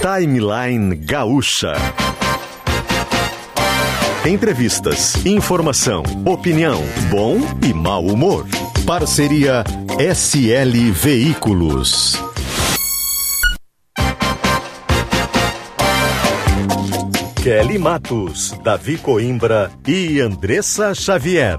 Timeline Gaúcha. Entrevistas, informação, opinião, bom e mau humor. Parceria SL Veículos. Kelly Matos, Davi Coimbra e Andressa Xavier.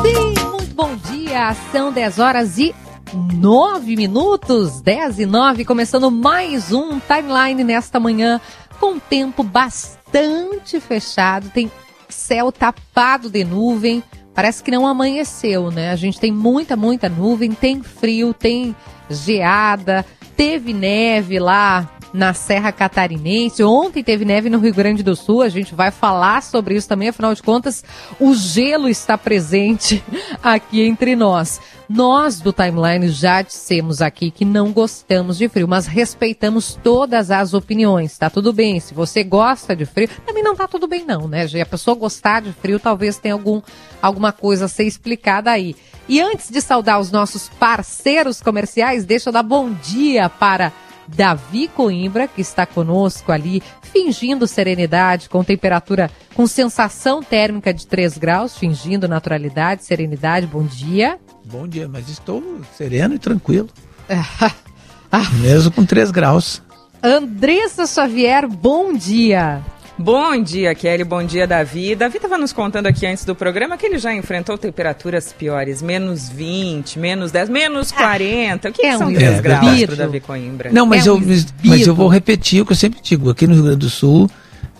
Sim, muito bom dia. São 10 horas e 9 minutos, 10 e 9, começando mais um timeline nesta manhã com tempo bastante fechado. Tem céu tapado de nuvem. Parece que não amanheceu, né? A gente tem muita, muita nuvem, tem frio, tem geada, teve neve lá na Serra Catarinense. Ontem teve neve no Rio Grande do Sul, a gente vai falar sobre isso também, afinal de contas, o gelo está presente aqui entre nós. Nós do Timeline já dissemos aqui que não gostamos de frio, mas respeitamos todas as opiniões. Tá tudo bem. Se você gosta de frio, também não tá tudo bem não, né? Se a pessoa gostar de frio, talvez tenha algum, alguma coisa a ser explicada aí. E antes de saudar os nossos parceiros comerciais, deixa eu dar bom dia para Davi Coimbra, que está conosco ali, fingindo serenidade, com temperatura, com sensação térmica de 3 graus, fingindo naturalidade, serenidade. Bom dia. Bom dia, mas estou sereno e tranquilo. Mesmo com 3 graus. Andressa Xavier, bom dia. Bom dia, Kelly. Bom dia, Davi. Davi estava nos contando aqui antes do programa que ele já enfrentou temperaturas piores, menos 20, menos 10, menos 40. O que, é que são um 3 é, graus para Davi Coimbra? Não, mas, É eu, um mas eu vou repetir o que eu sempre digo. Aqui no Rio Grande do Sul,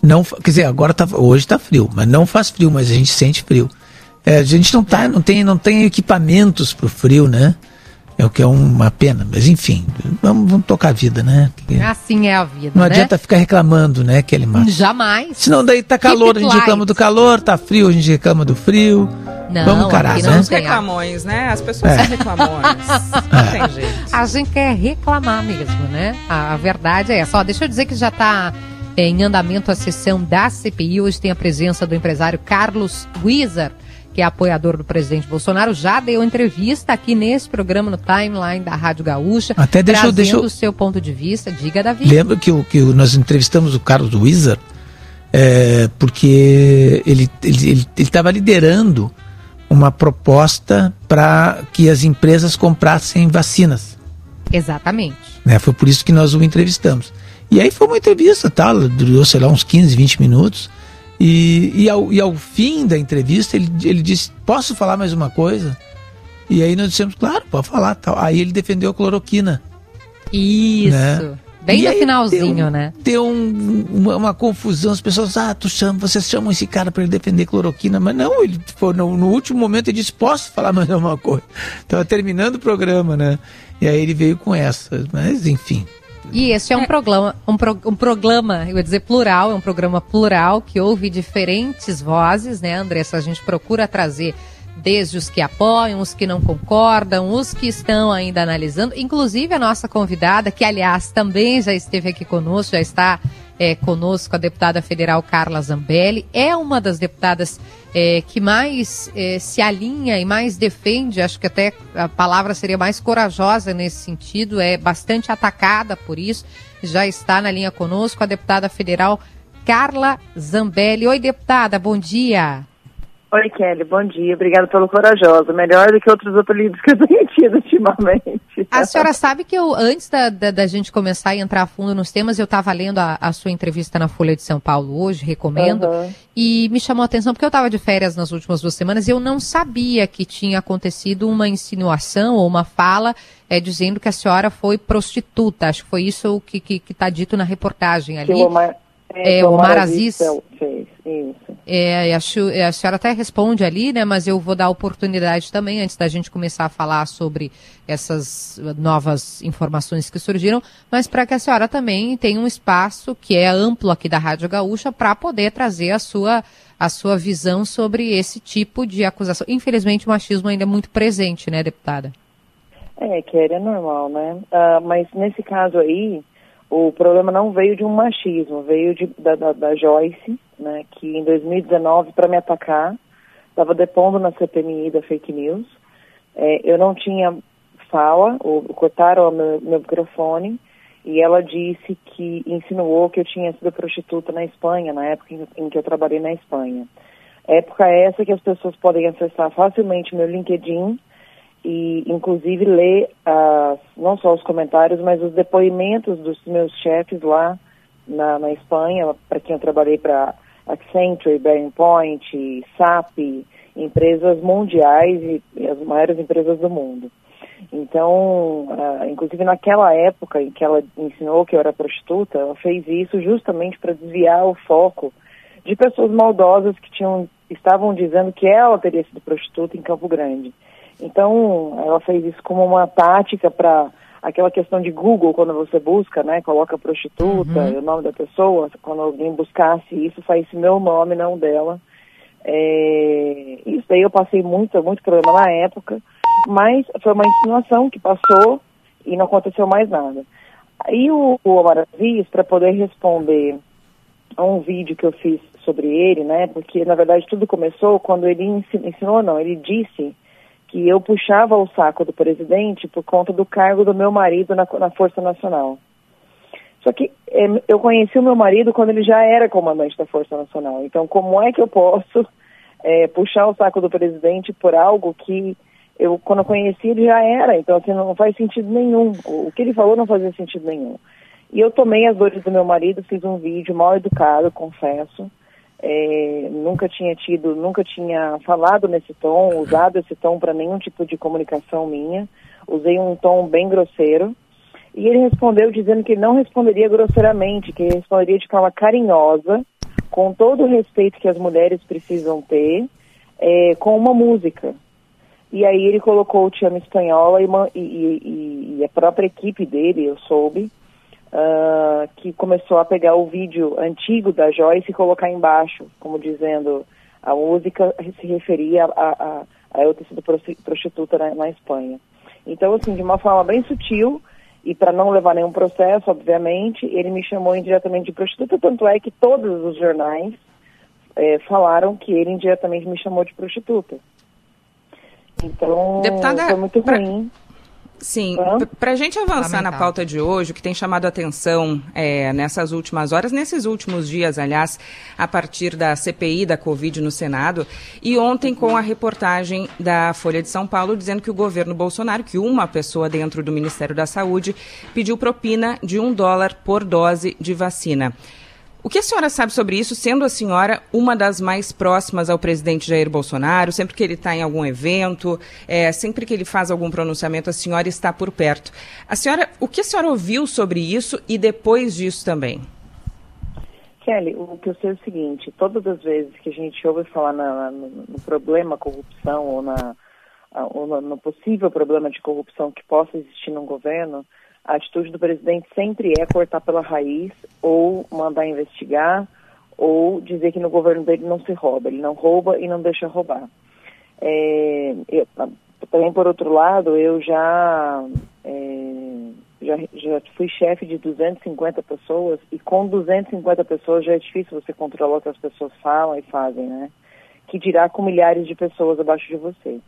não, quer dizer, agora tá, hoje está frio, mas não faz frio, mas a gente sente frio. É, a gente não, tá, não, tem, não tem equipamentos para o frio, né? É o que é uma pena. Mas enfim, vamos, vamos tocar a vida, né? Que- Assim é a vida, não né? adianta ficar reclamando, né, Kelly Matos? Jamais. Senão daí tá calor, a gente light. reclama do calor, tá frio, a gente reclama do frio. Não, Vamos encarar, aqui né? não Os reclamões, né? As pessoas É. são reclamões. Não tem jeito. A gente quer reclamar mesmo, né? A, a verdade é essa. Ó, deixa eu dizer que já está em andamento a sessão da CPI. Hoje tem a presença do empresário Carlos Wieser, que é apoiador do presidente Bolsonaro. Já deu entrevista aqui nesse programa no timeline da Rádio Gaúcha. Até deixa trazendo deixa eu- o seu ponto de vista. Diga, Davi. Lembra que, o, que o- nós entrevistamos o Carlos Wizard, é, porque ele ele estava liderando uma proposta para que as empresas comprassem vacinas. Exatamente. Né? Foi por isso que nós o entrevistamos. E aí foi uma entrevista, tá? durou, sei lá, uns 15, 20 minutos. E, e, ao, e ao fim da entrevista, ele, ele disse: Posso falar mais uma coisa? E aí nós dissemos: Claro, pode falar. Tal. Aí ele defendeu a cloroquina. Isso. Né? Bem E no finalzinho, deu- né? Deu um- uma, uma confusão, as pessoas, ah, tu chama, vocês chamam esse cara para ele defender cloroquina, mas não, ele foi no, no último momento ele disse, posso falar mais alguma coisa? Tava terminando o programa, né? E aí ele veio com essa, mas enfim. E esse é um programa, um, pro- um programa, eu ia dizer plural, é um programa plural que ouve diferentes vozes, né, Andressa? A gente procura trazer desde os que apoiam, os que não concordam, os que estão ainda analisando, inclusive a nossa convidada, que aliás também já esteve aqui conosco, já está é, conosco, a deputada federal Carla Zambelli, é uma das deputadas é, que mais é, se alinha e mais defende, acho que até a palavra seria mais corajosa nesse sentido, é bastante atacada por isso, já está na linha conosco a deputada federal Carla Zambelli. Oi, deputada, bom dia. Oi, Kelly, bom dia. Obrigada pelo corajoso. Melhor do que outros apelidos que eu tenho tido ultimamente. A senhora sabe que eu, antes da, da, da gente começar e entrar a fundo nos temas, eu estava lendo a, a sua entrevista na Folha de São Paulo hoje, recomendo, Aham. e me chamou a atenção porque eu estava de férias nas últimas duas semanas e eu não sabia que tinha acontecido uma insinuação ou uma fala é, dizendo que a senhora foi prostituta. Acho que foi isso que está que, tá dito na reportagem ali. Que o É, que o Omar Aziz Aziz. fez, isso. É, acho, a senhora até responde ali, né? Mas eu vou dar oportunidade também, antes da gente começar a falar sobre essas novas informações que surgiram, mas para que a senhora também tenha um espaço que é amplo aqui da Rádio Gaúcha para poder trazer a sua, a sua visão sobre esse tipo de acusação. Infelizmente, o machismo ainda é muito presente, né, deputada? É, Kelly, é normal, né? Ah, mas nesse caso aí, o problema não veio de um machismo, veio de, da, da, da Joyce, né? Que em 2019, para me atacar, estava depondo na CPMI da fake news. É, eu não tinha fala, ou cortaram meu, meu microfone, e ela disse que insinuou que eu tinha sido prostituta na Espanha, na época em, em que eu trabalhei na Espanha. Época essa que as pessoas podem acessar facilmente meu LinkedIn e, inclusive, ler uh, não só os comentários, mas os depoimentos dos meus chefes lá na, na Espanha, para quem eu trabalhei para Accenture, Bearing Point, SAP, empresas mundiais e, e as maiores empresas do mundo. Então, uh, inclusive naquela época em que ela ensinou que eu era prostituta, ela fez isso justamente para desviar o foco de pessoas maldosas que tinham estavam dizendo que ela teria sido prostituta em Campo Grande. Então, ela fez isso como uma tática para aquela questão de Google, quando você busca, né, coloca prostituta, uhum. o nome da pessoa, quando alguém buscasse isso, saísse meu nome, não dela. É, isso daí eu passei muito, muito problema na época, mas foi uma insinuação que passou e não aconteceu mais nada. Aí o, o Omar Aziz, para poder responder a um vídeo que eu fiz sobre ele, né, porque na verdade tudo começou quando ele ensinou, não, ele disse que eu puxava o saco do presidente por conta do cargo do meu marido na, na Força Nacional. Só que é, eu conheci o meu marido quando ele já era comandante da Força Nacional. Então, como é que eu posso é, puxar o saco do presidente por algo que eu, quando eu conheci, ele já era. Então, assim, não faz sentido nenhum. O, que ele falou não fazia sentido nenhum. E eu tomei as dores do meu marido, fiz um vídeo mal educado, confesso. É, nunca tinha tido, nunca tinha falado nesse tom, usado esse tom para nenhum tipo de comunicação minha. Usei um tom bem grosseiro. E ele respondeu dizendo que não responderia grosseiramente, que responderia de forma carinhosa, com todo o respeito que as mulheres precisam ter, é, com uma música. E aí ele colocou o Te Amo Espanhola e, e, e, a própria equipe dele, eu soube, uh, que começou a pegar o vídeo antigo da Joyce e colocar embaixo, como dizendo a música se referia a, a, a eu ter sido prostituta na, na Espanha. Então, assim, de uma forma bem sutil, e para não levar nenhum processo, obviamente, ele me chamou indiretamente de prostituta, tanto é que todos os jornais é, falaram que ele indiretamente me chamou de prostituta. Então, Deputada, foi muito ruim. Sim, para a gente avançar na pauta de hoje, o que tem chamado a atenção é, nessas últimas horas, nesses últimos dias, aliás, a partir da CPI da Covid no Senado, e ontem com a reportagem da Folha de São Paulo dizendo que o governo Bolsonaro, que uma pessoa dentro do Ministério da Saúde, pediu propina de um dólar por dose de vacina. O que a senhora sabe sobre isso, sendo a senhora uma das mais próximas ao presidente Jair Bolsonaro, sempre que ele está em algum evento, é, sempre que ele faz algum pronunciamento, a senhora está por perto. A senhora, o que a senhora ouviu sobre isso e depois disso também? Kelly, o que eu sei é o seguinte, todas as vezes que a gente ouve falar na, no, no, problema corrupção ou, na, ou no, possível problema de corrupção que possa existir no governo, a atitude do presidente sempre é cortar pela raiz ou mandar investigar ou dizer que no governo dele não se rouba. Ele não rouba e não deixa roubar. É, eu, também, por outro lado, eu já, é, já, já fui chefe de 250 pessoas e com 250 pessoas já é difícil você controlar o que as pessoas falam e fazem, né? Que dirá com milhares de pessoas abaixo de você.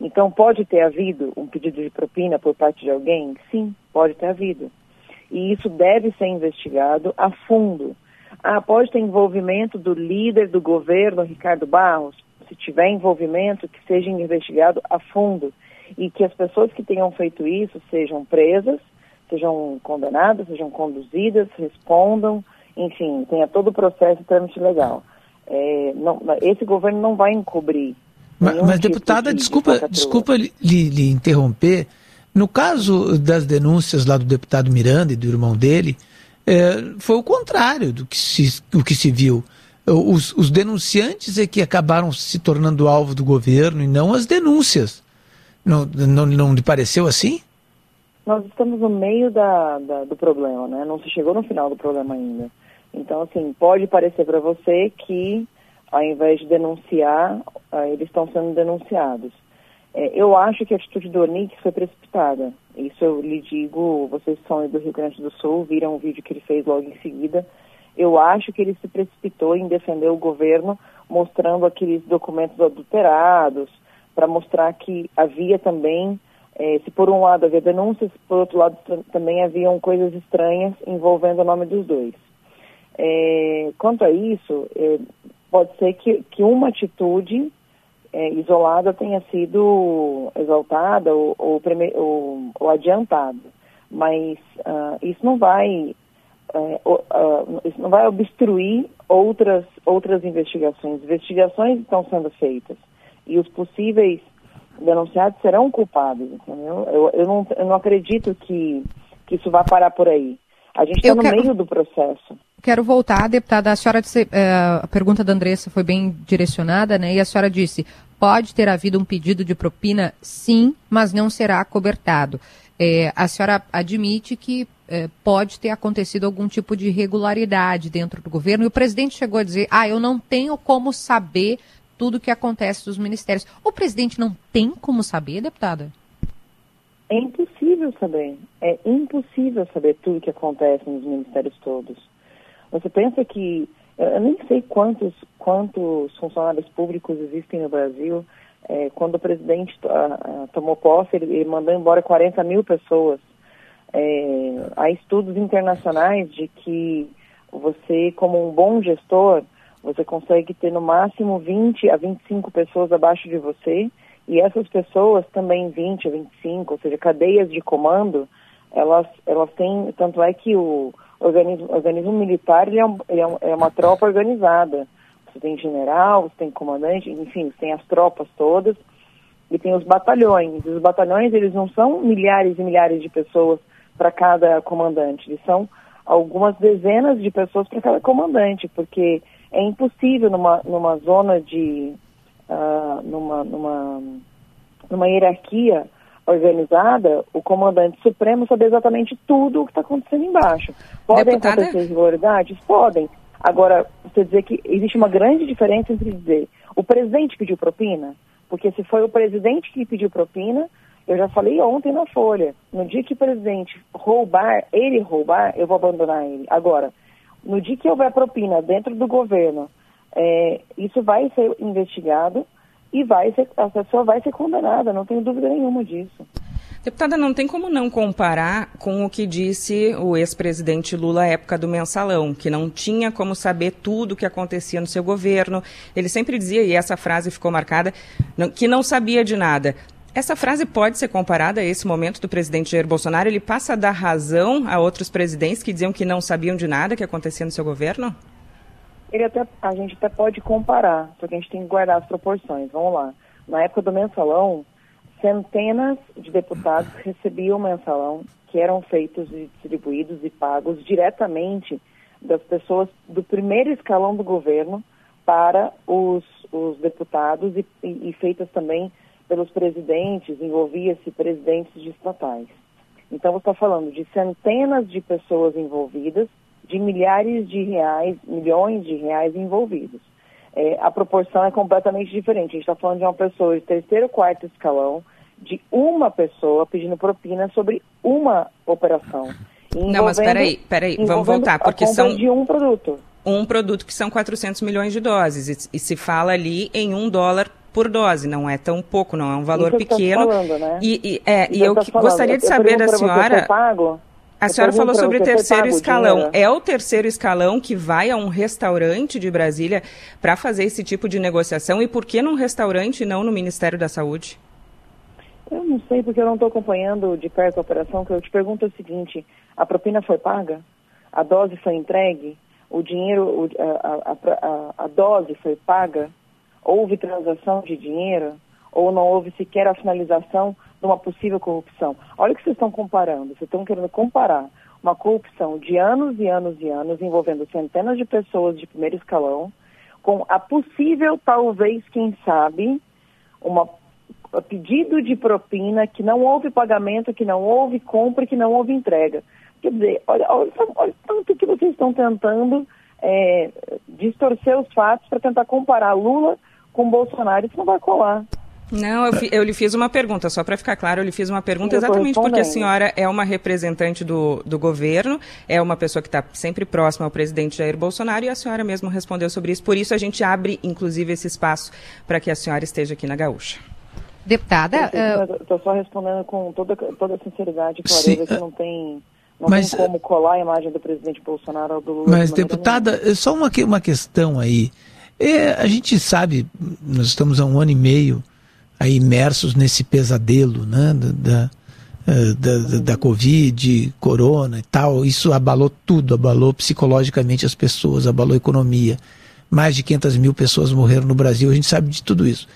Então, pode ter havido um pedido de propina por parte de alguém? Sim, pode ter havido. E isso deve ser investigado a fundo. Ah, pode ter envolvimento do líder do governo, Ricardo Barros? Se tiver envolvimento, que seja investigado a fundo. E que as pessoas que tenham feito isso sejam presas, sejam condenadas, sejam conduzidas, respondam, enfim, tenha todo o processo e trâmite legal. É, não, esse governo não vai encobrir mas, mas tipo deputada, de, desculpa, de desculpa lhe, lhe, interromper. No caso das denúncias lá do deputado Miranda e do irmão dele, é, foi o contrário do que se, do que se viu. Os, os, denunciantes é que acabaram se tornando alvo do governo e não as denúncias. Não, não, não lhe pareceu assim? Nós estamos no meio da, da, do problema, né? Não se chegou no final do problema ainda. Então, assim, pode parecer para você que ao invés de denunciar, uh, eles estão sendo denunciados. É, eu acho que a atitude do Onix foi precipitada. Isso eu lhe digo, vocês são do Rio Grande do Sul, viram o vídeo que ele fez logo em seguida. Eu acho que ele se precipitou em defender o governo, mostrando aqueles documentos adulterados, para mostrar que havia também É, se por um lado havia denúncias, por outro lado também haviam coisas estranhas envolvendo o nome dos dois. É, quanto a isso, é, pode ser que, que uma atitude é, isolada tenha sido exaltada ou, ou, ou, ou adiantada, mas uh, isso não vai uh, isso não vai obstruir outras outras investigações. Investigações estão sendo feitas e os possíveis denunciados serão culpados, entendeu? Eu, eu, não, eu não acredito que, que isso vá parar por aí. A gente está no quero... meio do processo quero voltar, deputada. A senhora disse, é, a pergunta da Andressa foi bem direcionada, né? E a senhora disse: pode ter havido um pedido de propina, sim, mas não será cobertado. É, a senhora admite que é, pode ter acontecido algum tipo de irregularidade dentro do governo, e o presidente chegou a dizer: ah, eu não tenho como saber tudo o que acontece dos ministérios. O presidente não tem como saber, deputada? É impossível saber. É impossível saber tudo o que acontece nos ministérios todos. Você pensa que eu nem sei quantos quantos funcionários públicos existem no Brasil. É, quando o presidente uh, tomou posse, ele, ele, mandou embora 40 mil pessoas. É, há estudos internacionais de que você, como um bom gestor, você consegue ter no máximo 20 a 25 pessoas abaixo de você e essas pessoas também 20 a 25, ou seja, cadeias de comando, elas, elas têm, tanto é que o, organismo, organismo militar ele é, um, ele é, é uma tropa organizada. Você tem general, você tem comandante, enfim, você tem as tropas todas e tem os batalhões. Os batalhões, eles não são milhares e milhares de pessoas para cada comandante, eles são algumas dezenas de pessoas para cada comandante, porque é impossível numa, numa zona de, uh, numa, numa, numa hierarquia organizada, o comandante supremo saber exatamente tudo o que está acontecendo embaixo. Podem Deputada? acontecer irregularidades? Podem. Agora, você dizer que existe uma grande diferença entre dizer o presidente pediu propina, porque se foi o presidente que pediu propina, eu já falei ontem na Folha, no dia que o presidente roubar, ele roubar, eu vou abandonar ele. Agora, no dia que houver propina dentro do governo, é, isso vai ser investigado e vai ser, a pessoa vai ser condenada, não tenho dúvida nenhuma disso. Deputada, não tem como não comparar com o que disse o ex-presidente Lula à época do mensalão, que não tinha como saber tudo o que acontecia no seu governo. Ele sempre dizia, e essa frase ficou marcada, que não sabia de nada. Essa frase pode ser comparada a esse momento do presidente Jair Bolsonaro? Ele passa a dar razão a outros presidentes que diziam que não sabiam de nada que acontecia no seu governo? Ele até, a gente até pode comparar, só que a gente tem que guardar as proporções. Vamos lá. Na época do mensalão, centenas de deputados recebiam mensalão que eram feitos e distribuídos e pagos diretamente das pessoas do primeiro escalão do governo para os, os deputados e, e, e feitas também pelos presidentes, envolvia-se presidentes de estatais. Então, você está falando de centenas de pessoas envolvidas de milhares de reais, milhões de reais envolvidos. É, a proporção é completamente diferente. A gente está falando de uma pessoa de terceiro, quarto escalão, de uma pessoa pedindo propina sobre uma operação. Não, mas peraí, peraí, vamos voltar, porque são... de um produto. Um produto que são 400 milhões de doses, e, e se fala ali em um dólar por dose, não é tão pouco, não é um valor pequeno. Falando, né? E, e, é, e eu gostaria de saber da senhora... A senhora falou sobre o terceiro escalão. É o terceiro escalão que vai a um restaurante de Brasília para fazer esse tipo de negociação? E por que num restaurante e não no Ministério da Saúde? Eu não sei, porque eu não estou acompanhando de perto a operação, que eu te pergunto o seguinte, a propina foi paga? A dose foi entregue? O dinheiro, a, a, a, a dose foi paga? Houve transação de dinheiro? Ou não houve sequer a finalização de uma possível corrupção. Olha o que vocês estão comparando. Vocês estão querendo comparar uma corrupção de anos e anos e anos, envolvendo centenas de pessoas de primeiro escalão, com a possível, talvez, quem sabe, uma pedido de propina, que não houve pagamento, que não houve compra, que não houve entrega. Quer dizer, olha, olha, olha tanto que vocês estão tentando é, distorcer os fatos para tentar comparar Lula com Bolsonaro. Isso não vai colar. Não, eu, eu lhe fiz uma pergunta, só para ficar claro, eu lhe fiz uma pergunta exatamente porque a senhora é uma representante do, do governo, é uma pessoa que está sempre próxima ao presidente Jair Bolsonaro e a senhora mesmo respondeu sobre isso. Por isso a gente abre, inclusive, esse espaço para que a senhora esteja aqui na Gaúcha. Deputada. Estou uh... só respondendo com toda, toda sinceridade e clareza Sim, que não tem. Não mas, tem como colar a imagem do presidente Bolsonaro ao do Lula. Mas, deputada, nenhuma. só uma, uma questão aí. É, a gente sabe, nós estamos há um ano e meio aí imersos nesse pesadelo né, da, da, da, da Covid, Corona e tal. Isso abalou tudo, abalou psicologicamente as pessoas, abalou a economia. Mais de 500 mil pessoas morreram no Brasil, a gente sabe de tudo isso.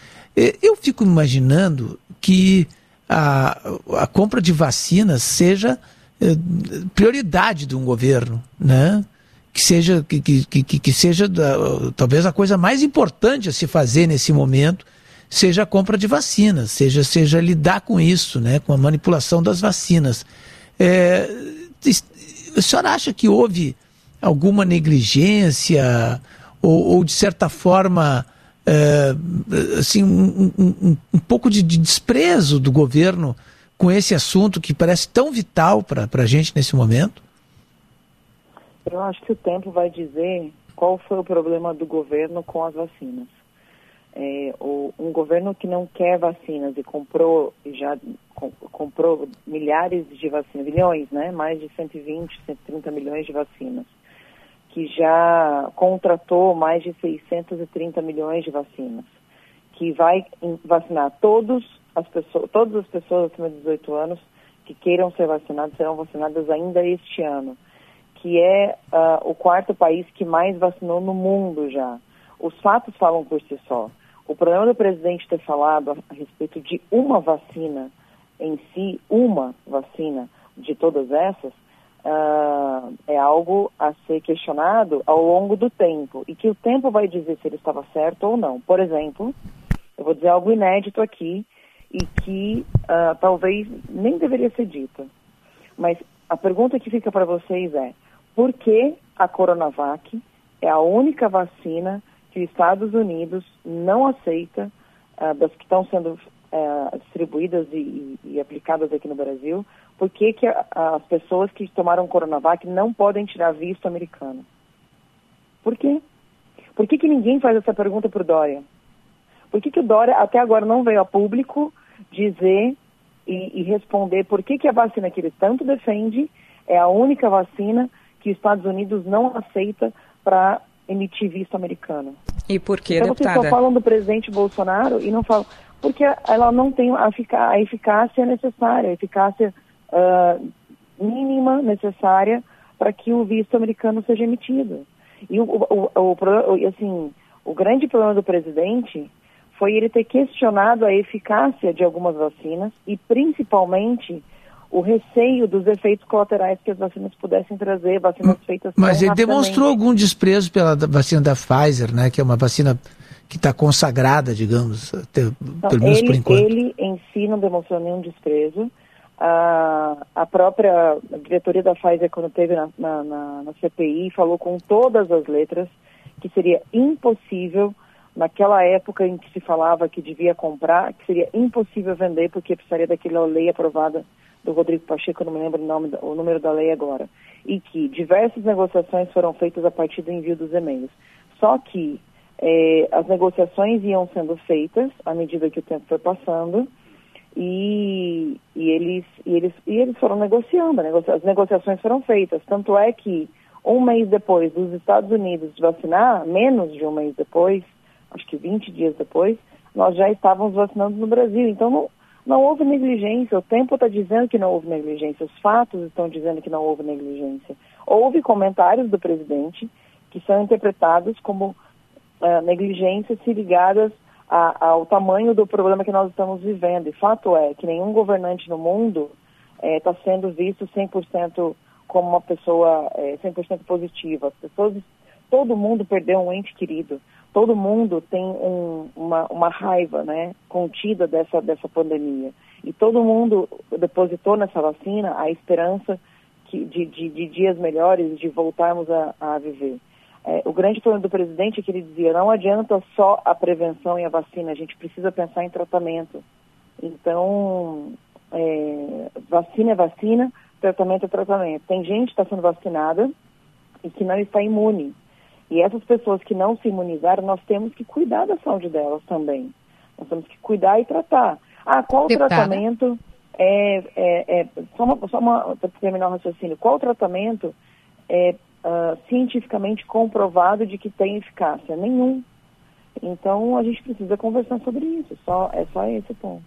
Eu fico imaginando que a, a compra de vacinas seja eh, prioridade de um governo, né? que seja, que, que, que, que seja talvez a coisa mais importante a se fazer nesse momento seja a compra de vacinas, seja, seja lidar com isso, né, com a manipulação das vacinas. É, a senhora acha que houve alguma negligência ou, ou de certa forma, é, assim, um, um, um pouco de, de, desprezo do governo com esse assunto que parece tão vital para a gente nesse momento? Eu acho que o tempo vai dizer qual foi o problema do governo com as vacinas. É, o, um governo que não quer vacinas e comprou já com, comprou milhares de vacinas, milhões, né? Mais de 120, 130 milhões de vacinas, que já contratou mais de 630 milhões de vacinas, que vai vacinar todos as pessoas, todas as pessoas acima de 18 anos que queiram ser vacinadas serão vacinadas ainda este ano que é uh, o quarto país que mais vacinou no mundo já. Os fatos falam por si só. O problema do presidente ter falado a respeito de uma vacina em si, uma vacina de todas essas, uh, é algo a ser questionado ao longo do tempo e que o tempo vai dizer se ele estava certo ou não. Por exemplo, eu vou dizer algo inédito aqui e que uh, talvez nem deveria ser dito. Mas a pergunta que fica para vocês é: porque a Coronavac é a única vacina que os Estados Unidos não aceita uh, das que estão sendo uh, distribuídas e, e, aplicadas aqui no Brasil, por que, que a, as pessoas que tomaram Coronavac não podem tirar visto americano? Por quê? Por que, que ninguém faz essa pergunta para o Dória? Por que, que o Dória até agora não veio a público dizer e, e responder por que, que a vacina que ele tanto defende é a única vacina que os Estados Unidos não aceita para emitir visto americano. E por que, então, deputada? Vocês só falam do presidente Bolsonaro e não falam... Porque ela não tem a, a eficácia necessária, a eficácia uh, mínima necessária para que o visto americano seja emitido. E o, o, o, o, assim, o grande problema do presidente foi ele ter questionado a eficácia de algumas vacinas e, principalmente, o receio dos efeitos colaterais que as vacinas pudessem trazer, vacinas feitas Mas ele demonstrou algum desprezo pela vacina da Pfizer, né, que é uma vacina que está consagrada, digamos, até, então, pelo menos ele, por enquanto. Ele em si não demonstrou nenhum desprezo. A, a própria diretoria da Pfizer, quando teve na, na, na, na CPI, falou com todas as letras que seria impossível naquela época em que se falava que devia comprar, que seria impossível vender porque precisaria daquela lei aprovada do Rodrigo Pacheco, eu não me lembro o, nome, o número da lei agora, e que diversas negociações foram feitas a partir do envio dos e-mails. Só que é, as negociações iam sendo feitas à medida que o tempo foi passando e, e, eles, e, eles, e eles foram negociando, as negociações foram feitas. Tanto é que um mês depois dos Estados Unidos vacinar, menos de um mês depois, acho que 20 dias depois, nós já estávamos vacinando no Brasil. Então, não, não houve negligência, o tempo está dizendo que não houve negligência, os fatos estão dizendo que não houve negligência. Houve comentários do presidente que são interpretados como uh, negligências se ligadas a, ao tamanho do problema que nós estamos vivendo. E fato é que nenhum governante no mundo está eh, sendo visto 100% como uma pessoa é, eh, 100% positiva. As pessoas, todo mundo perdeu um ente querido todo mundo tem um, uma, uma raiva né, contida dessa, dessa pandemia. E todo mundo depositou nessa vacina a esperança que, de, de, de dias melhores, de voltarmos a, a viver. É, o grande problema do presidente é que ele dizia, não adianta só a prevenção e a vacina, a gente precisa pensar em tratamento. Então, é, vacina é vacina, tratamento é tratamento. Tem gente que está sendo vacinada e que não está imune. E essas pessoas que não se imunizaram, nós temos que cuidar da saúde delas também. Nós temos que cuidar e tratar. Ah, qual o tratamento? É, é, é, só uma, só uma para terminar o raciocínio, qual o tratamento é uh, cientificamente comprovado de que tem eficácia? Nenhum. Então a gente precisa conversar sobre isso, só, é só esse ponto.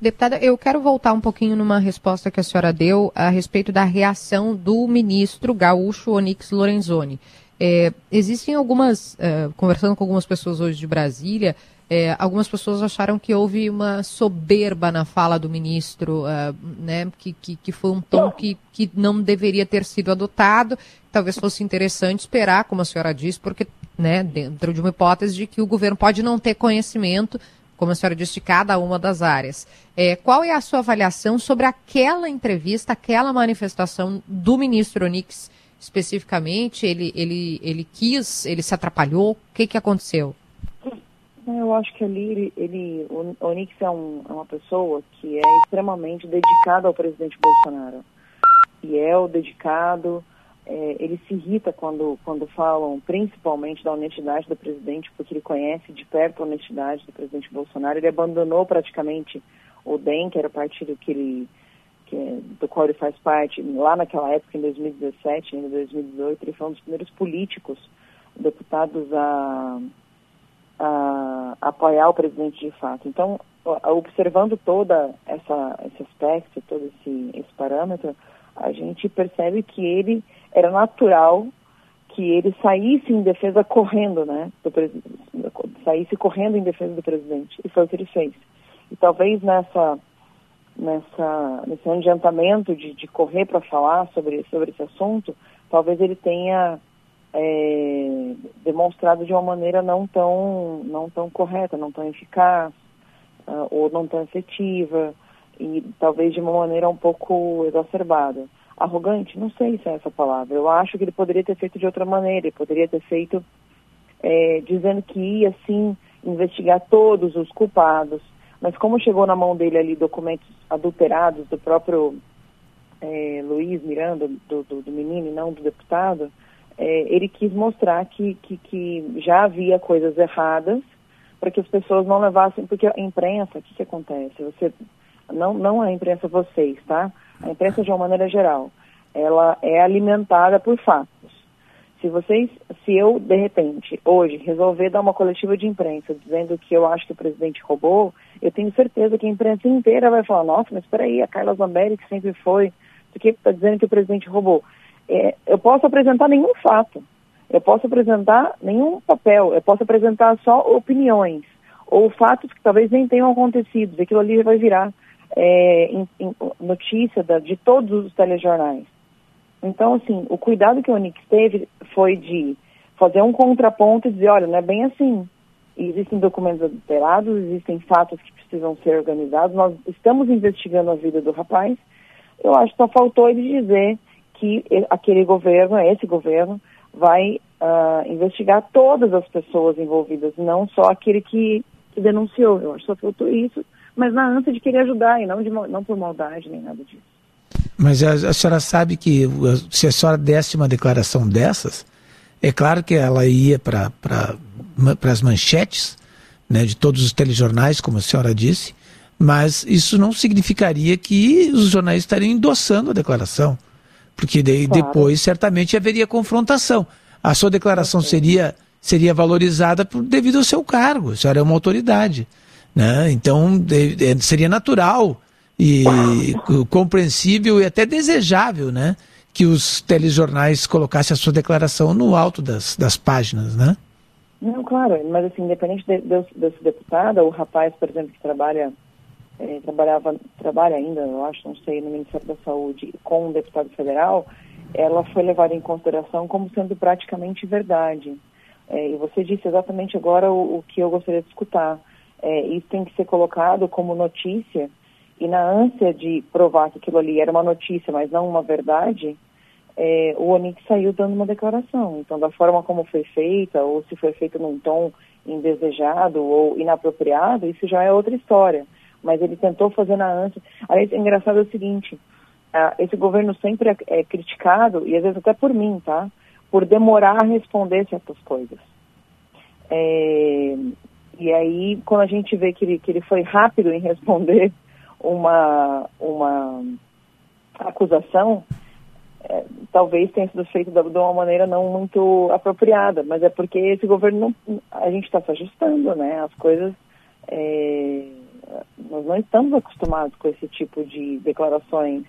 Deputada, eu quero voltar um pouquinho numa resposta que a senhora deu a respeito da reação do ministro gaúcho Onix Lorenzoni. É, existem algumas, uh, conversando com algumas pessoas hoje de Brasília, é, algumas pessoas acharam que houve uma soberba na fala do ministro, uh, né, que, que, que, foi um tom que, que não deveria ter sido adotado. Talvez fosse interessante esperar, como a senhora disse, porque, né, dentro de uma hipótese de que o governo pode não ter conhecimento, como a senhora disse, de cada uma das áreas. É, qual é a sua avaliação sobre aquela entrevista, aquela manifestação do ministro Onix especificamente? Ele, ele, ele quis, ele se atrapalhou? O que, que aconteceu? Eu acho que ali ele, ele o Onix é, um, é uma pessoa que é extremamente dedicada ao presidente Bolsonaro. E é o dedicado, é, ele se irrita quando, quando falam principalmente da honestidade do presidente, porque ele conhece de perto a honestidade do presidente Bolsonaro. Ele abandonou praticamente o DEM, que era o partido que ele, que, é, do qual ele faz parte, lá naquela época, em 2017, em 2018, ele foi um dos primeiros políticos, deputados a a, apoiar o presidente de fato. Então, observando toda essa esse aspecto, todo esse, esse parâmetro, a gente percebe que ele era natural que ele saísse em defesa correndo, né? Do, saísse correndo em defesa do presidente. E foi o que ele fez. E talvez nessa nessa nesse adiantamento de, de correr para falar sobre sobre esse assunto, talvez ele tenha é, demonstrado de uma maneira não tão, não tão correta, não tão eficaz, uh, ou não tão efetiva, e talvez de uma maneira um pouco exacerbada. Arrogante? Não sei se é essa palavra. Eu acho que ele poderia ter feito de outra maneira, ele poderia ter feito é, dizendo que ia, sim, investigar todos os culpados, mas como chegou na mão dele ali documentos adulterados do próprio é, Luiz Miranda, do, do, do menino e não do deputado, é, ele quis mostrar que, que, que, já havia coisas erradas para que as pessoas não levassem, porque a imprensa, o que, que acontece? Você, não, não a imprensa vocês, tá? A imprensa de uma maneira geral, ela é alimentada por fatos. Se vocês, se eu, de repente, hoje, resolver dar uma coletiva de imprensa dizendo que eu acho que o presidente roubou, eu tenho certeza que a imprensa inteira vai falar, nossa, mas espera aí, a Carla Zambelli, que sempre foi, o que está dizendo que o presidente roubou? é, eu posso apresentar nenhum fato, eu posso apresentar nenhum papel, eu posso apresentar só opiniões ou fatos que talvez nem tenham acontecido, aquilo ali vai virar é, em, em notícia da, de todos os telejornais. Então, assim, o cuidado que o Onix teve foi de fazer um contraponto e dizer, olha, não é bem assim. Existem documentos adulterados, existem fatos que precisam ser organizados, nós estamos investigando a vida do rapaz. Eu acho que só faltou ele dizer que aquele governo, esse governo, vai uh, investigar todas as pessoas envolvidas, não só aquele que, que denunciou. Eu acho que só faltou isso, mas na ânsia de querer ajudar e não, de, não por maldade nem nada disso. Mas a, a senhora sabe que se a senhora desse uma declaração dessas, é claro que ela ia para pra, as manchetes né, de todos os telejornais, como a senhora disse, mas isso não significaria que os jornais estariam endossando a declaração porque daí claro. depois certamente haveria confrontação. A sua declaração seria, seria valorizada por, devido ao seu cargo, a senhora é uma autoridade. Né? Então de, de, seria natural e compreensível e até desejável né? que os telejornais colocassem a sua declaração no alto das, das páginas. Né? Não, claro, mas assim, independente de, de, deputado, o rapaz, por exemplo, que trabalha é, trabalhava, trabalha ainda, eu acho, não sei, no Ministério da Saúde, com um deputado federal, ela foi levada em consideração como sendo praticamente verdade. É, e você disse exatamente agora o, o, que eu gostaria de escutar. É, isso tem que ser colocado como notícia, e na ânsia de provar que aquilo ali era uma notícia, mas não uma verdade, é, o Onix saiu dando uma declaração. Então, da forma como foi feita, ou se foi feita num tom indesejado ou inapropriado, isso já é outra história mas ele tentou fazer na ânsia. Aliás, engraçado é o seguinte, uh, esse governo sempre é, é, criticado, e às vezes até por mim, tá? Por demorar a responder certas coisas. É, E aí, quando a gente vê que ele, que ele foi rápido em responder uma, uma acusação, é, talvez tenha sido feito de uma maneira não muito apropriada, mas é porque esse governo, não, a gente está se ajustando, né? As coisas, é, nós não estamos acostumados com esse tipo de declarações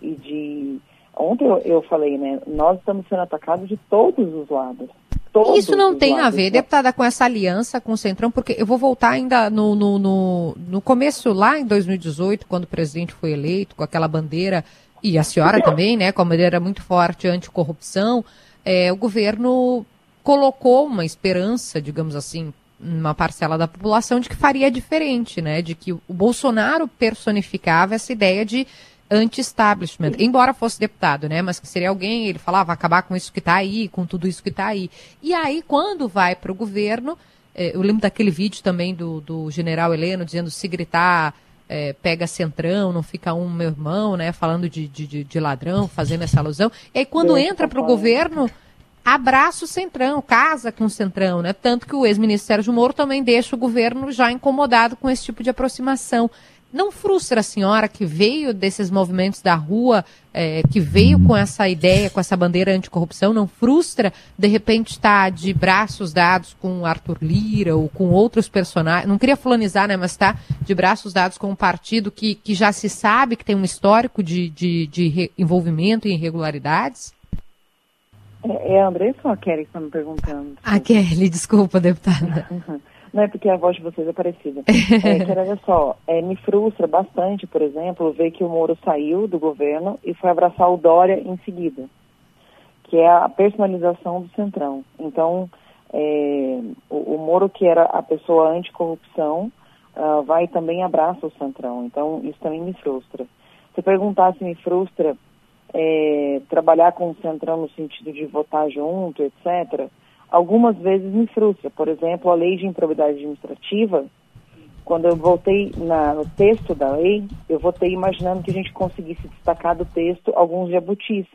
e de... Ontem eu, eu falei, né? Nós estamos sendo atacados de todos os lados. Todos Isso não tem lados, a ver, deputada, com essa aliança com o Centrão, porque eu vou voltar ainda no, no, no, no começo, lá em 2018, quando o presidente foi eleito, com aquela bandeira e a senhora também, né, com a bandeira muito forte anticorrupção, é, o governo colocou uma esperança, digamos assim, uma parcela da população de que faria diferente, né, de que o Bolsonaro personificava essa ideia de anti-establishment, embora fosse deputado, né, mas que seria alguém, ele falava, acabar com isso que está aí, com tudo isso que está aí. E aí, quando vai para o governo, é, eu lembro daquele vídeo também do, do general Heleno dizendo se gritar é, pega centrão, não fica um meu irmão, né? Falando de, de, de ladrão, fazendo essa alusão. E aí quando entra para o governo, abraça o centrão, casa com o centrão, né? Tanto que o ex-ministro Sérgio Moro também deixa o governo já incomodado com esse tipo de aproximação. Não frustra a senhora que veio desses movimentos da rua, é, que veio com essa ideia, com essa bandeira anticorrupção? Não frustra, de repente, estar tá de braços dados com Arthur Lira ou com outros personagens? Não queria fulanizar, né? Mas está de braços dados com um partido que, que já se sabe que tem um histórico de, de, de envolvimento em irregularidades? É, é a Andressa ou a Kelly que está me perguntando? A Kelly, desculpa, deputada. Não é porque a voz de vocês é parecida. é, que, olha só, é, me frustra bastante, por exemplo, ver que o Moro saiu do governo e foi abraçar o Dória em seguida, que é a personalização do Centrão. Então, é, o, o, Moro, que era a pessoa anticorrupção, uh, vai também abraça o Centrão. Então, isso também me frustra. Se perguntar se me frustra é, trabalhar com o Centrão no sentido de votar junto, etc., algumas vezes me frustra. Por exemplo, a lei de improbidade administrativa, quando eu voltei na, no texto da lei, eu votei imaginando que a gente conseguisse destacar do texto alguns jabutis.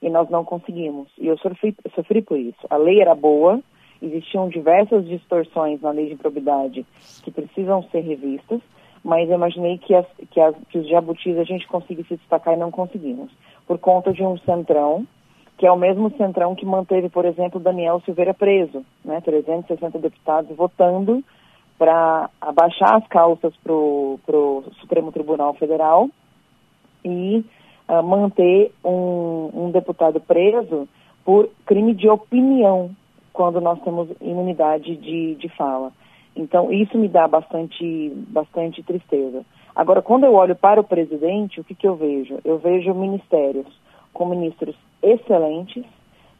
E nós não conseguimos. E eu sofri, sofri por isso. A lei era boa, existiam diversas distorções na lei de improbidade que precisam ser revistas, mas eu imaginei que, as, que, as, que os jabutis a gente conseguisse destacar e não conseguimos. Por conta de um centrão que é o mesmo centrão que manteve, por exemplo, Daniel Silveira preso, né? 360 deputados votando para abaixar as calças para o Supremo Tribunal Federal e uh, manter um, um deputado preso por crime de opinião, quando nós temos imunidade de, de fala. Então, isso me dá bastante, bastante tristeza. Agora, quando eu olho para o presidente, o que, que eu vejo? Eu vejo ministérios com ministros excelentes,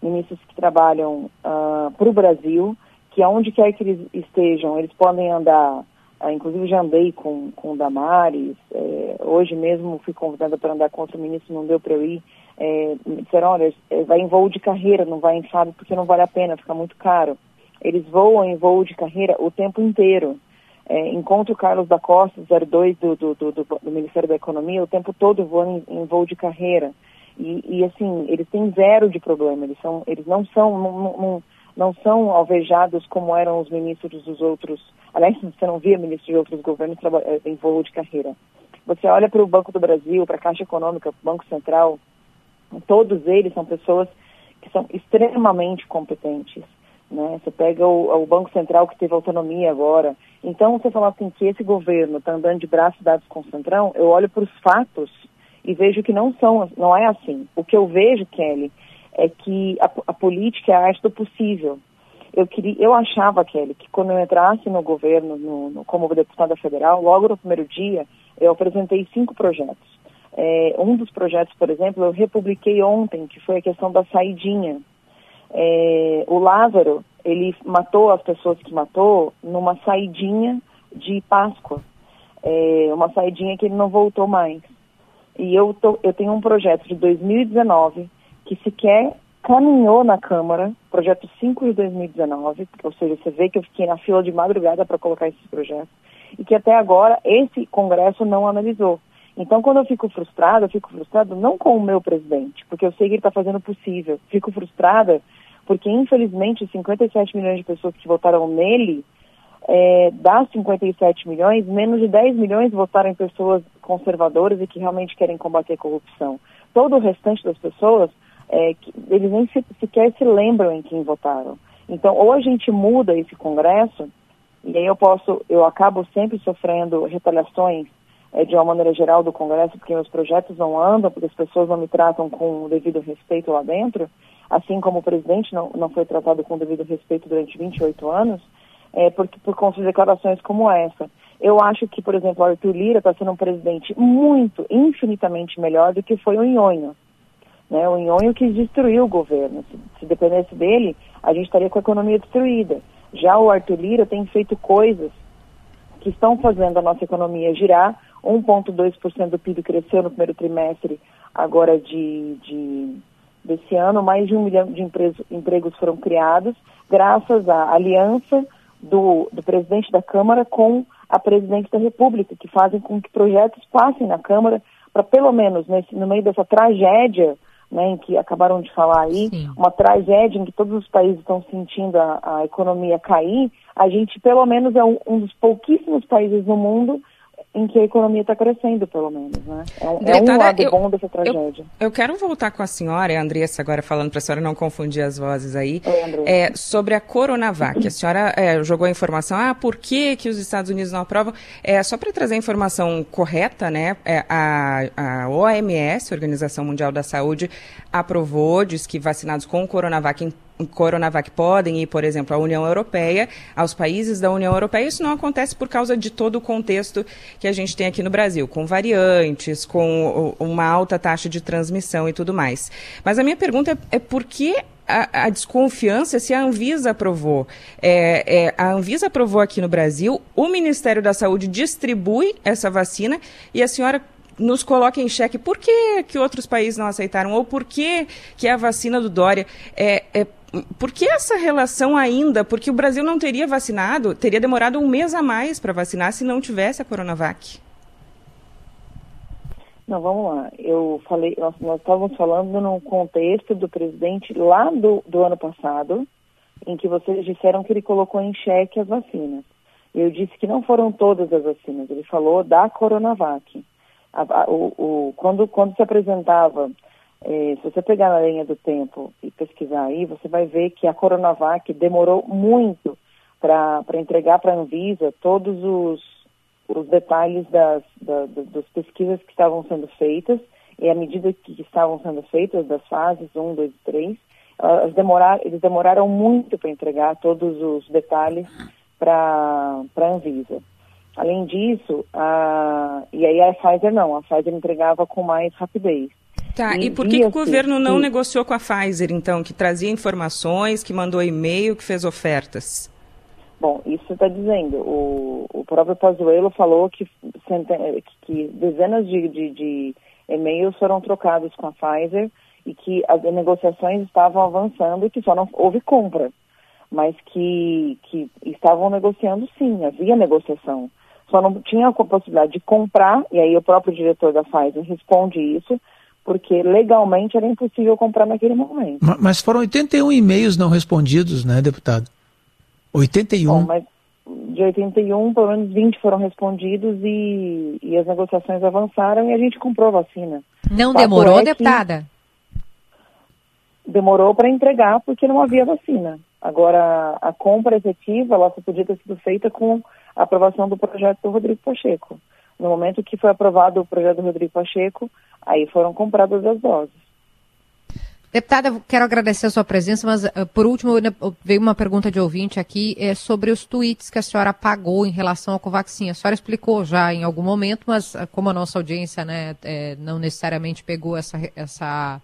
ministros que trabalham uh, ah, para o Brasil, que aonde quer que eles estejam, eles podem andar, uh, inclusive já andei com, com o Damares, é, hoje mesmo fui convidada para andar com outro ministro, não deu para eu ir, é, me disseram, olha, é, vai em voo de carreira, não vai em FAB porque não vale a pena, fica muito caro. Eles voam em voo de carreira o tempo inteiro. É, encontro o Carlos da Costa, 02 do, do, do, do, Ministério da Economia, o tempo todo voando em, em voo de carreira. E, e, assim, eles têm zero de problema, eles, são, eles não são, não, não, não são alvejados como eram os ministros dos outros, aliás, você não via ministros de outros governos eh, em voo de carreira. Você olha para o Banco do Brasil, para a Caixa Econômica, para o Banco Central, todos eles são pessoas que são extremamente competentes. Né? Você pega o, o, Banco Central que teve autonomia agora. Então, você fala assim que esse governo está andando de braços dados com o Centrão, eu olho para os fatos e vejo que não são, não é assim. O que eu vejo, Kelly, é que a, a política é a arte do possível. Eu queria, eu achava, Kelly, que quando eu entrasse no governo, no, no, como deputada federal, logo no primeiro dia, eu apresentei cinco projetos. É, um dos projetos, por exemplo, eu republiquei ontem, que foi a questão da saidinha. É, o Lázaro, ele matou as pessoas que matou numa saidinha de Páscoa. É, uma saidinha que ele não voltou mais. E eu, tô, eu tenho um projeto de 2019 que sequer caminhou na Câmara, projeto 5 de 2019, ou seja, você vê que eu fiquei na fila de madrugada para colocar esses projetos, e que até agora esse Congresso não analisou. Então, quando eu fico frustrada, eu fico frustrada não com o meu presidente, porque eu sei que ele está fazendo o possível. Fico frustrada porque, infelizmente, 57 milhões de pessoas que votaram nele é, das 57 milhões, menos de 10 milhões votaram em pessoas conservadoras e que realmente querem combater a corrupção. Todo o restante das pessoas, é, eles nem se, sequer se lembram em quem votaram. Então, ou a gente muda esse Congresso, e aí eu posso, eu acabo sempre sofrendo retaliações é, de uma maneira geral do Congresso, porque meus projetos não andam, porque as pessoas não me tratam com o devido respeito lá dentro, assim como o presidente não, não foi tratado com o devido respeito durante 28 anos, é, por, por conta de declarações como essa. Eu acho que, por exemplo, Arthur Lira está sendo um presidente muito, infinitamente melhor do que foi o Nhonho. Né? O Nhonho que destruiu o governo. Se, se dependesse dele, a gente estaria com a economia destruída. Já o Arthur Lira tem feito coisas que estão fazendo a nossa economia girar. 1,2% do PIB cresceu no primeiro trimestre agora de, de, desse ano. Mais de um milhão de empregos foram criados graças à aliança do, do presidente da Câmara com a presidente da República, que fazem com que projetos passem na Câmara para pelo menos nesse, no meio dessa tragédia né, em que acabaram de falar aí, Sim. uma tragédia em que todos os países estão sentindo a, a economia cair, a gente pelo menos é um, um dos pouquíssimos países no mundo em que a economia está crescendo, pelo menos, né? É um, é um lado eu, bom dessa tragédia. Eu, eu, quero voltar com a senhora, a Andressa, agora falando para a senhora não confundir as vozes aí, Oi, é, sobre a Coronavac. A senhora é, jogou a informação, ah, por que, que os Estados Unidos não aprovam? É, só para trazer a informação correta, né, é, a, a OMS, Organização Mundial da Saúde, aprovou, diz que vacinados com Coronavac em Coronavac podem ir, por exemplo, à União Europeia, aos países da União Europeia. Isso não acontece por causa de todo o contexto que a gente tem aqui no Brasil, com variantes, com uma alta taxa de transmissão e tudo mais. Mas a minha pergunta é, é por que a, a, desconfiança se a Anvisa aprovou. É, é, a Anvisa aprovou aqui no Brasil, o Ministério da Saúde distribui essa vacina e a senhora nos coloca em xeque por que, que outros países não aceitaram ou por que, que a vacina do Dória é, é por que essa relação ainda? Porque o Brasil não teria vacinado, teria demorado um mês a mais para vacinar se não tivesse a Coronavac. Não, vamos lá. Eu falei, nós, nós estávamos falando no contexto do presidente lá do, do ano passado, em que vocês disseram que ele colocou em xeque as vacinas. Eu disse que não foram todas as vacinas. Ele falou da Coronavac. A, a, o, o, quando, quando se apresentava é, se você pegar na linha do tempo e pesquisar aí, você vai ver que a Coronavac demorou muito para entregar para a Anvisa todos os, os detalhes das, da, das pesquisas que estavam sendo feitas e à medida que estavam sendo feitas, das fases 1, 2 e 3, elas eles demoraram muito para entregar todos os detalhes para a Anvisa. Além disso, a, e aí a Pfizer não, a Pfizer entregava com mais rapidez. Tá, e, e por que, que o governo não sim. negociou com a Pfizer, então, que trazia informações, que mandou e-mail, que fez ofertas? Bom, isso está dizendo. O, o próprio Pazuello falou que, que dezenas de, de, de e-mails foram trocados com a Pfizer e que as negociações estavam avançando e que só não houve compra, mas que, que estavam negociando sim, havia negociação. Só não tinha a possibilidade de comprar, e aí o próprio diretor da Pfizer responde isso, porque legalmente era impossível comprar naquele momento. Mas foram 81 e-mails não respondidos, né, deputado? 81. Bom, mas de 81, pelo menos 20 foram respondidos e, e as negociações avançaram e a gente comprou a vacina. Não demorou, é deputada? Demorou para entregar porque não havia vacina. Agora, a compra efetiva, ela só podia ter sido feita com a aprovação do projeto do Rodrigo Pacheco. No momento que foi aprovado o projeto Rodrigo Pacheco, aí foram compradas as doses. Deputada, quero agradecer a sua presença, mas uh, por último veio uma pergunta de ouvinte aqui é, sobre os tweets que a senhora apagou em relação ao Covaxin. A senhora explicou já em algum momento, mas uh, como a nossa audiência né, é, não necessariamente pegou essa, essa,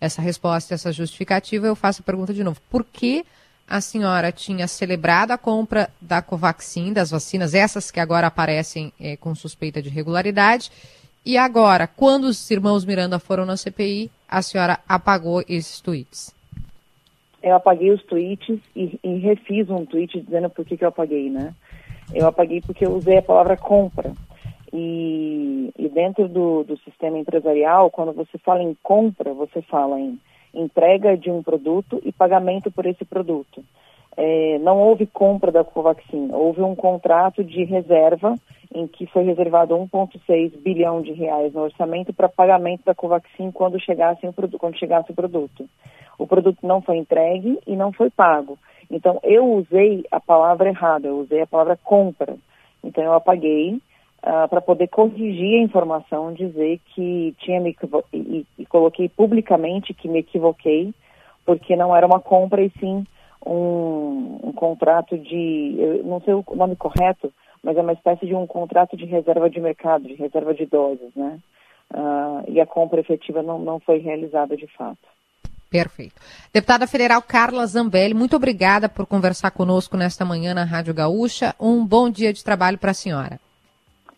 essa resposta, essa justificativa, eu faço a pergunta de novo. Por que a senhora tinha celebrado a compra da Covaxin, das vacinas, essas que agora aparecem é, com suspeita de irregularidade, e agora, quando os irmãos Miranda foram na CPI, a senhora apagou esses tweets? Eu apaguei os tweets e, e refiz um tweet dizendo por que, que eu apaguei, né? Eu apaguei porque eu usei a palavra compra. E, e dentro do, do sistema empresarial, quando você fala em compra, você fala em entrega de um produto e pagamento por esse produto. é, não houve compra da Covaxin, houve um contrato de reserva em que foi reservado 1,6 bilhão de reais no orçamento para pagamento da Covaxin quando chegasse, o quando chegasse o produto. O produto não foi entregue e não foi pago. Então, eu usei a palavra errada, eu usei a palavra compra. Então, eu apaguei uh, para poder corrigir a informação, dizer que tinha me e, e coloquei publicamente que me equivoquei, porque não era uma compra e sim um, um contrato de, não sei o nome correto, mas é uma espécie de um contrato de reserva de mercado, de reserva de doses, né? Uh, e a compra efetiva não, não foi realizada de fato. Perfeito. Deputada Federal Carla Zambelli, muito obrigada por conversar conosco nesta manhã na Rádio Gaúcha. Um bom dia de trabalho para a senhora.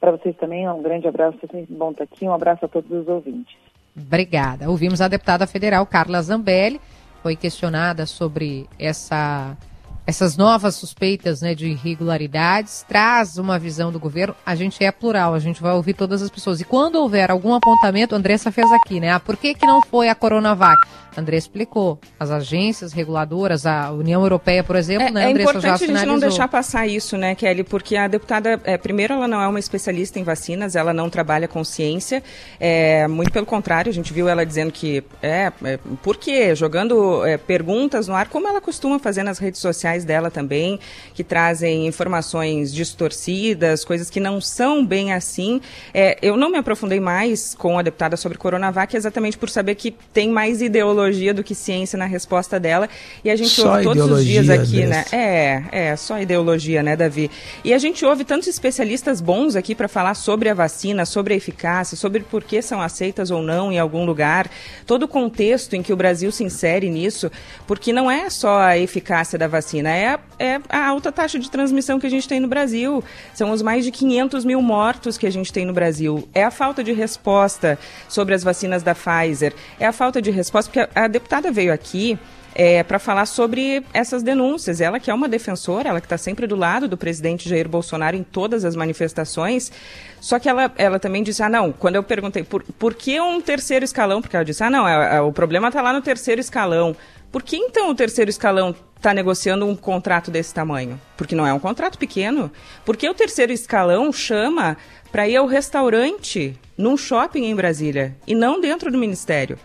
Para vocês também, um grande abraço, é bom estar aqui. Um abraço a todos os ouvintes. Obrigada. Ouvimos a deputada federal Carla Zambelli, foi questionada sobre essa essas novas suspeitas né, de irregularidades, traz uma visão do governo. A gente é plural, a gente vai ouvir todas as pessoas. E quando houver algum apontamento, Andressa fez aqui, né? Ah, por que, que não foi a Coronavac? André explicou. As agências reguladoras, a União Europeia, por exemplo, é, né, é importante a gente não deixar passar isso, né, Kelly? Porque a deputada, é, primeiro, ela não é uma especialista em vacinas, ela não trabalha com ciência. É, muito pelo contrário, a gente viu ela dizendo que é, é por quê? Jogando é, perguntas no ar, como ela costuma fazer nas redes sociais dela também, que trazem informações distorcidas, coisas que não são bem assim. É, eu não me aprofundei mais com a deputada sobre Coronavac, exatamente por saber que tem mais ideologia ideologia do que ciência na resposta dela. E a gente só ouve todos os dias aqui, né? É, é, só ideologia, né, Davi? E a gente ouve tantos especialistas bons aqui para falar sobre a vacina, sobre a eficácia, sobre por que são aceitas ou não em algum lugar, todo o contexto em que o Brasil se insere nisso, porque não é só a eficácia da vacina, é a, é a alta taxa de transmissão que a gente tem no Brasil. São os mais de 500 mil mortos que a gente tem no Brasil. É a falta de resposta sobre as vacinas da Pfizer. É a falta de resposta, porque a deputada veio aqui é, para falar sobre essas denúncias. Ela que é uma defensora, ela que está sempre do lado do presidente Jair Bolsonaro em todas as manifestações. Só que ela, ela também disse, ah, não, quando eu perguntei por, por que um terceiro escalão, porque ela disse, ah, não, é, é, o problema está lá no terceiro escalão. Por que então o terceiro escalão está negociando um contrato desse tamanho? Porque não é um contrato pequeno. Por que o terceiro escalão chama para ir ao restaurante num shopping em Brasília e não dentro do ministério?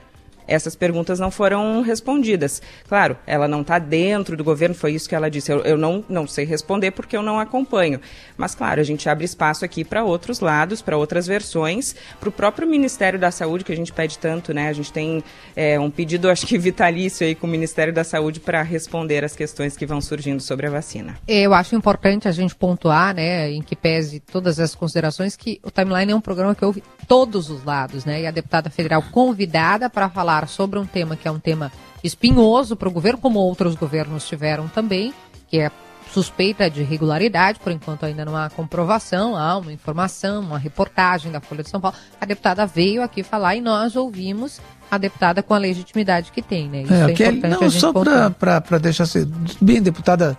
Essas perguntas não foram respondidas. Claro, ela não está dentro do governo, foi isso que ela disse. Eu, eu, não, não sei responder porque eu não acompanho. Mas, claro, a gente abre espaço aqui para outros lados, para outras versões, para o próprio Ministério da Saúde, que a gente pede tanto, né? A gente tem é, um pedido, acho que vitalício aí com o Ministério da Saúde para responder as questões que vão surgindo sobre a vacina. Eu acho importante a gente pontuar, né, em que pese todas as considerações, que o Timeline é um programa que ouve todos os lados, né? E a deputada federal convidada para falar sobre um tema que é um tema espinhoso para o governo, como outros governos tiveram também, que é suspeita de irregularidade, por enquanto ainda não há comprovação, há uma informação, uma reportagem da Folha de São Paulo. A deputada veio aqui falar e nós ouvimos a deputada com a legitimidade que tem, né? Isso é, é importante não, só para deixar ser bem, deputada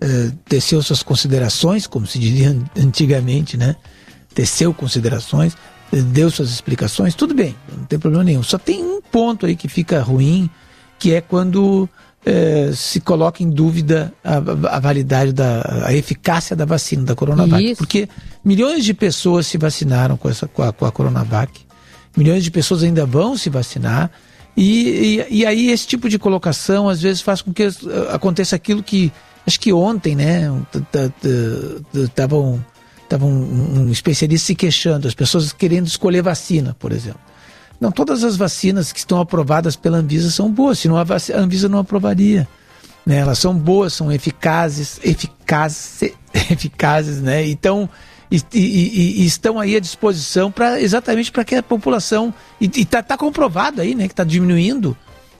é, teceu suas considerações, como se diria antigamente, né? Teceu considerações, deu suas explicações, tudo bem, não tem problema nenhum. Só tem um ponto aí que fica ruim, que é quando é, se coloca em dúvida a, a, validade da a eficácia da vacina da Coronavac. Isso. Porque milhões de pessoas se vacinaram com, essa, com a, com a Coronavac, milhões de pessoas ainda vão se vacinar. E, e, e, aí esse tipo de colocação às vezes faz com que aconteça aquilo que acho que ontem, né, estavam Estava um, um especialista se queixando, as pessoas querendo escolher vacina, por exemplo. Não, todas as vacinas que estão aprovadas pela Anvisa são boas, senão a, a Anvisa não aprovaria. Né? Elas são boas, são eficazes, eficazes, eficazes, né? Então, e, e, e, estão aí à disposição para exatamente para que a população e está tá comprovado aí, né, que está diminuindo,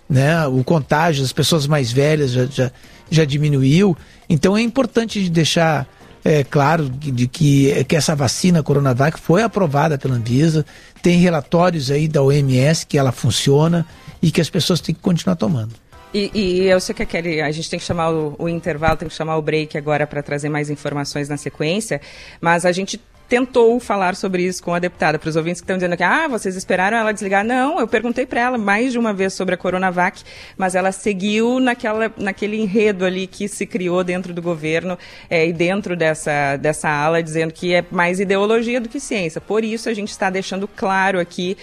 né, o contágio, as pessoas mais velhas já, já, já diminuiu. Então é importante deixar é, claro de que, que essa vacina Coronavac foi aprovada pela Anvisa, tem relatórios aí da OMS que ela funciona e que as pessoas têm que continuar tomando. E, e, eu sei que a, Kelly, a gente tem que chamar o, o intervalo, tem que chamar o break agora para trazer mais informações na sequência, mas a gente tentou falar sobre isso com a deputada. Para os ouvintes que estão dizendo que, ah, vocês esperaram ela desligar. Não, eu perguntei para ela mais de uma vez sobre a Coronavac, mas ela seguiu naquela, naquele enredo ali que se criou dentro do governo é, e dentro dessa, dessa ala, dizendo que é mais ideologia do que ciência. Por isso, a gente está deixando claro aqui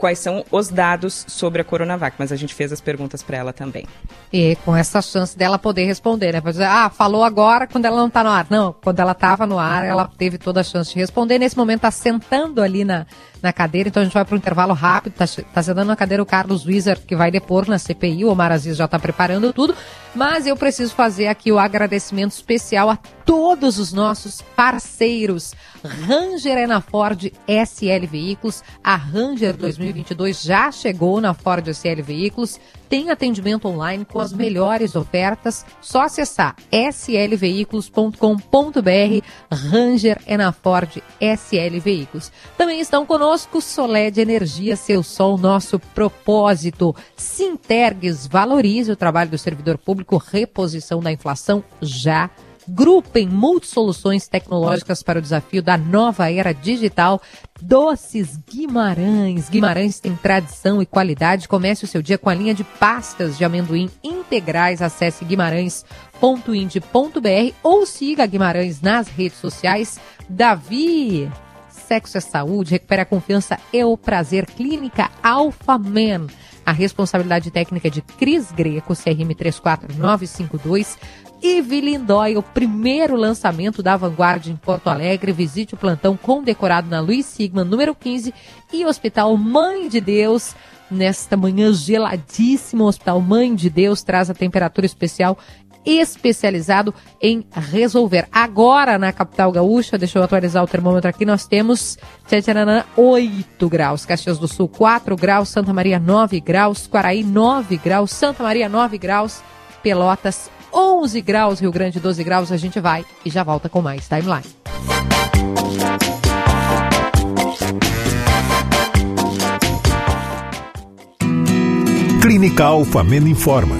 quais são os dados sobre a Coronavac, mas a gente fez as perguntas para ela também. E com essa chance dela poder responder, né? Dizer, ah, falou agora quando ela não está no ar. Não, quando ela estava no ar, ela teve toda a chance de responder. Nesse momento está sentando ali na, na cadeira, então a gente vai para um intervalo rápido. Está tá sentando na cadeira o Carlos Wieser, que vai depor na CPI. O Omar Aziz já está preparando tudo. Mas eu preciso fazer aqui o agradecimento especial a todos os nossos parceiros. Ranger é na Ford SL Veículos. A Ranger 2022 já chegou na Ford SL Veículos tem atendimento online com as melhores ofertas. Só acessar slveículos.com.br. Ranger é na Ford SL Veículos. Também estão conosco Soled Energia, seu sol, nosso propósito. Sintergues, valorize o trabalho do servidor público, reposição da inflação já Grupem multisoluções tecnológicas para o desafio da nova era digital. Doces Guimarães. Guimarães tem tradição e qualidade. Comece o seu dia com a linha de pastas de amendoim integrais. Acesse guimarães.ind.br ou siga Guimarães nas redes sociais. Davi, sexo é saúde, recupera a confiança e o prazer. Clínica Alpha Man. A responsabilidade técnica é de Cris Greco, CRM 34952. Eve Lindói, o primeiro lançamento da Vanguarda em Porto Alegre. Visite o plantão condecorado na Luiz Sigma, número 15, e Hospital Mãe de Deus. Nesta manhã geladíssima, o Hospital Mãe de Deus traz a temperatura especial especializado em resolver. Agora, na capital gaúcha, deixa eu atualizar o termômetro aqui, nós temos Tchatcharanã 8 graus, Caxias do Sul 4 graus, Santa Maria 9 graus, Quaraí 9 graus, Santa Maria 9 graus, Pelotas 11 graus, Rio Grande 12 graus, a gente vai e já volta com mais timeline. Clínica Alfamen informa.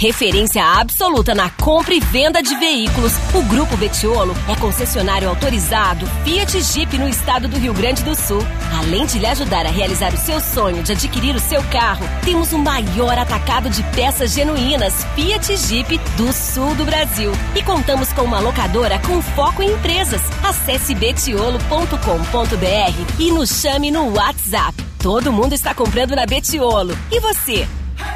Referência absoluta na compra e venda de veículos. O Grupo Betiolo é concessionário autorizado Fiat Jeep no estado do Rio Grande do Sul. Além de lhe ajudar a realizar o seu sonho de adquirir o seu carro, temos o maior atacado de peças genuínas Fiat Jeep do sul do Brasil. E contamos com uma locadora com foco em empresas. Acesse betiolo.com.br e nos chame no WhatsApp. Todo mundo está comprando na Betiolo. E você?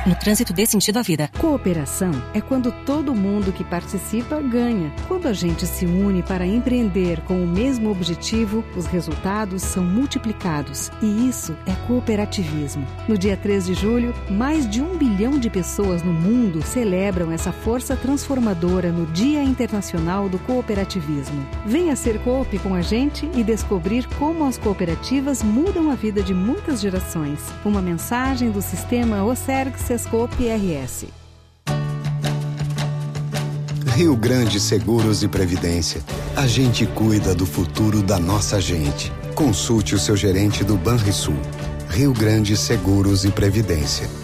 No trânsito dê sentido à vida. Cooperação é quando todo mundo que participa ganha. Quando a gente se une para empreender com o mesmo objetivo, os resultados são multiplicados. E isso é cooperativismo. No dia 3 de julho, mais de um bilhão de pessoas no mundo celebram essa força transformadora no Dia Internacional do Cooperativismo. Venha ser coop com a gente e descobrir como as cooperativas mudam a vida de muitas gerações. Uma mensagem do sistema OCERG Sescope RS. Rio Grande Seguros e Previdência. A gente cuida do futuro da nossa gente. Consulte o seu gerente do Banrisul. Rio Grande Seguros e Previdência.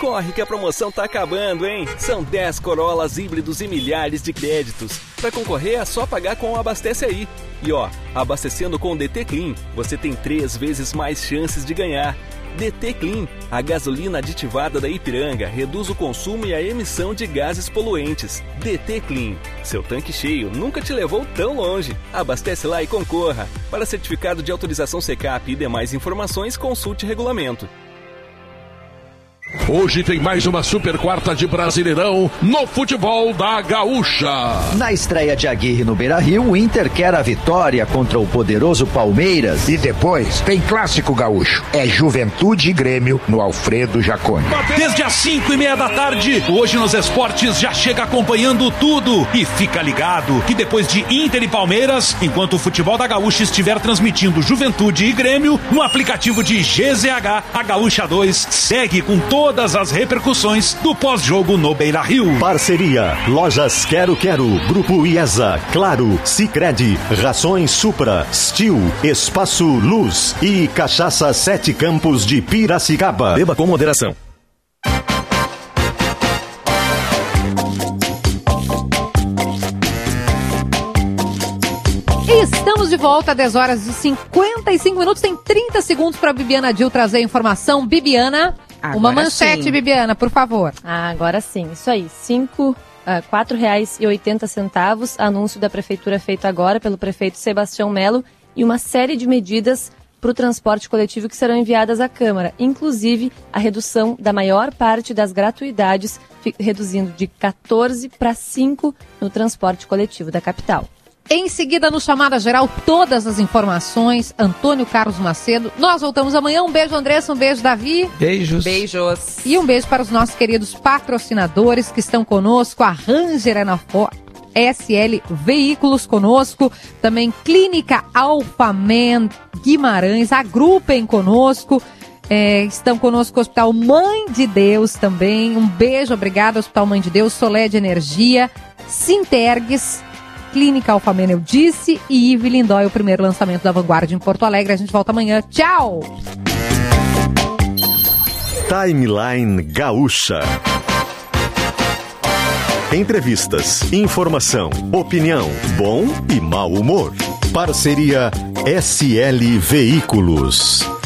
Corre que a promoção tá acabando, hein? São 10 Corollas híbridos e milhares de créditos. Para concorrer é só pagar com o Abastece Aí. E ó, abastecendo com o DT Clean, você tem três vezes mais chances de ganhar. DT Clean, a gasolina aditivada da Ipiranga, reduz o consumo e a emissão de gases poluentes. DT Clean, seu tanque cheio nunca te levou tão longe. Abastece lá e concorra. Para certificado de autorização Secap e demais informações, consulte regulamento. Hoje tem mais uma super quarta de Brasileirão no futebol da Gaúcha. Na estreia de Aguirre no Beira Rio, o Inter quer a vitória contra o poderoso Palmeiras. E depois tem clássico gaúcho. É Juventude e Grêmio no Alfredo Jaconi. Desde as 5 e meia da tarde, hoje nos esportes já chega acompanhando tudo. E fica ligado que depois de Inter e Palmeiras, enquanto o futebol da Gaúcha estiver transmitindo Juventude e Grêmio, no aplicativo de GZH, a Gaúcha 2 segue com todo todas as repercussões do pós-jogo no Beira Rio. Parceria: Lojas Quero Quero, Grupo IESA, Claro, Sicredi, Rações Supra, Stil, Espaço Luz e Cachaça Sete Campos de Piracicaba. Beba com moderação. Estamos de volta, 10 horas e 55 minutos. Tem 30 segundos para Bibiana Dil trazer a informação. Bibiana. Agora Uma manchete, sim. Bibiana, por favor. Ah, agora sim, isso aí. Cinco, uh, quatro reais e oitenta centavos, anúncio da prefeitura feito agora pelo prefeito Sebastião Melo e uma série de medidas para o transporte coletivo que serão enviadas à Câmara, inclusive a redução da maior parte das gratuidades, reduzindo de 14 para 5 no transporte coletivo da capital. Em seguida, no Chamada Geral, todas as informações. Antônio Carlos Macedo. Nós voltamos amanhã. Um beijo, Andressa. Um beijo, Davi. Beijos. Beijos. E um beijo para os nossos queridos patrocinadores que estão conosco. A Ranger Anafor. SL Veículos conosco, também Clínica Alfamen Guimarães, agrupem conosco, é, estão conosco o Hospital Mãe de Deus também, um beijo, obrigado Hospital Mãe de Deus, Solé de Energia, Sintergues, Clínica Alfamena, eu disse, e Yves Lindói, o primeiro lançamento da Vanguarda em Porto Alegre. A gente volta amanhã. Tchau! Timeline Gaúcha. Entrevistas, informação, opinião, bom e mau humor. Parceria SL Veículos.